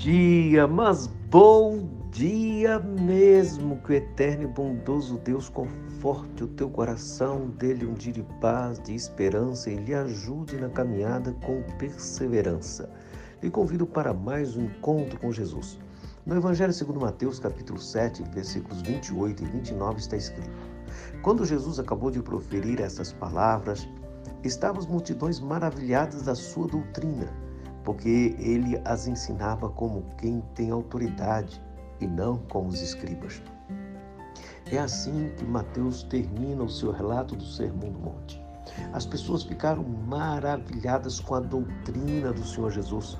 dia, mas bom dia mesmo. Que o eterno e bondoso Deus conforte o teu coração, dele um dia de paz, de esperança e lhe ajude na caminhada com perseverança. Lhe convido para mais um encontro com Jesus. No Evangelho segundo Mateus, capítulo 7, versículos 28 e 29 está escrito: Quando Jesus acabou de proferir essas palavras, estavam as multidões maravilhadas da sua doutrina porque ele as ensinava como quem tem autoridade e não como os escribas. É assim que Mateus termina o seu relato do Sermão do Monte. As pessoas ficaram maravilhadas com a doutrina do Senhor Jesus,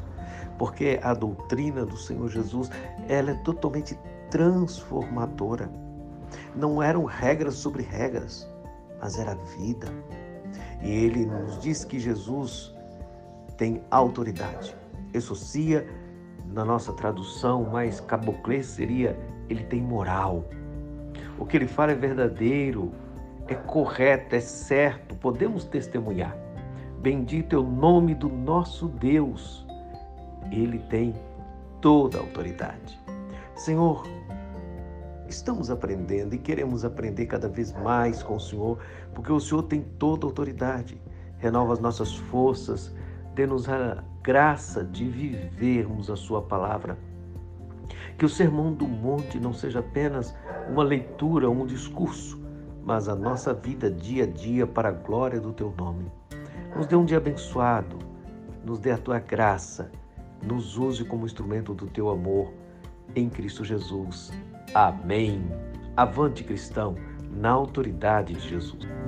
porque a doutrina do Senhor Jesus ela é totalmente transformadora. Não eram regras sobre regras, mas era vida. E ele nos diz que Jesus tem autoridade. Exocia, na nossa tradução mais caboclê, seria ele tem moral. O que ele fala é verdadeiro, é correto, é certo, podemos testemunhar. Bendito é o nome do nosso Deus. Ele tem toda a autoridade. Senhor, estamos aprendendo e queremos aprender cada vez mais com o Senhor, porque o Senhor tem toda a autoridade. Renova as nossas forças, dê-nos a graça de vivermos a Sua palavra. Que o Sermão do Monte não seja apenas uma leitura, um discurso, mas a nossa vida dia a dia para a glória do Teu nome. Nos dê um dia abençoado, nos dê a Tua graça, nos use como instrumento do Teu amor em Cristo Jesus. Amém. Avante cristão, na autoridade de Jesus.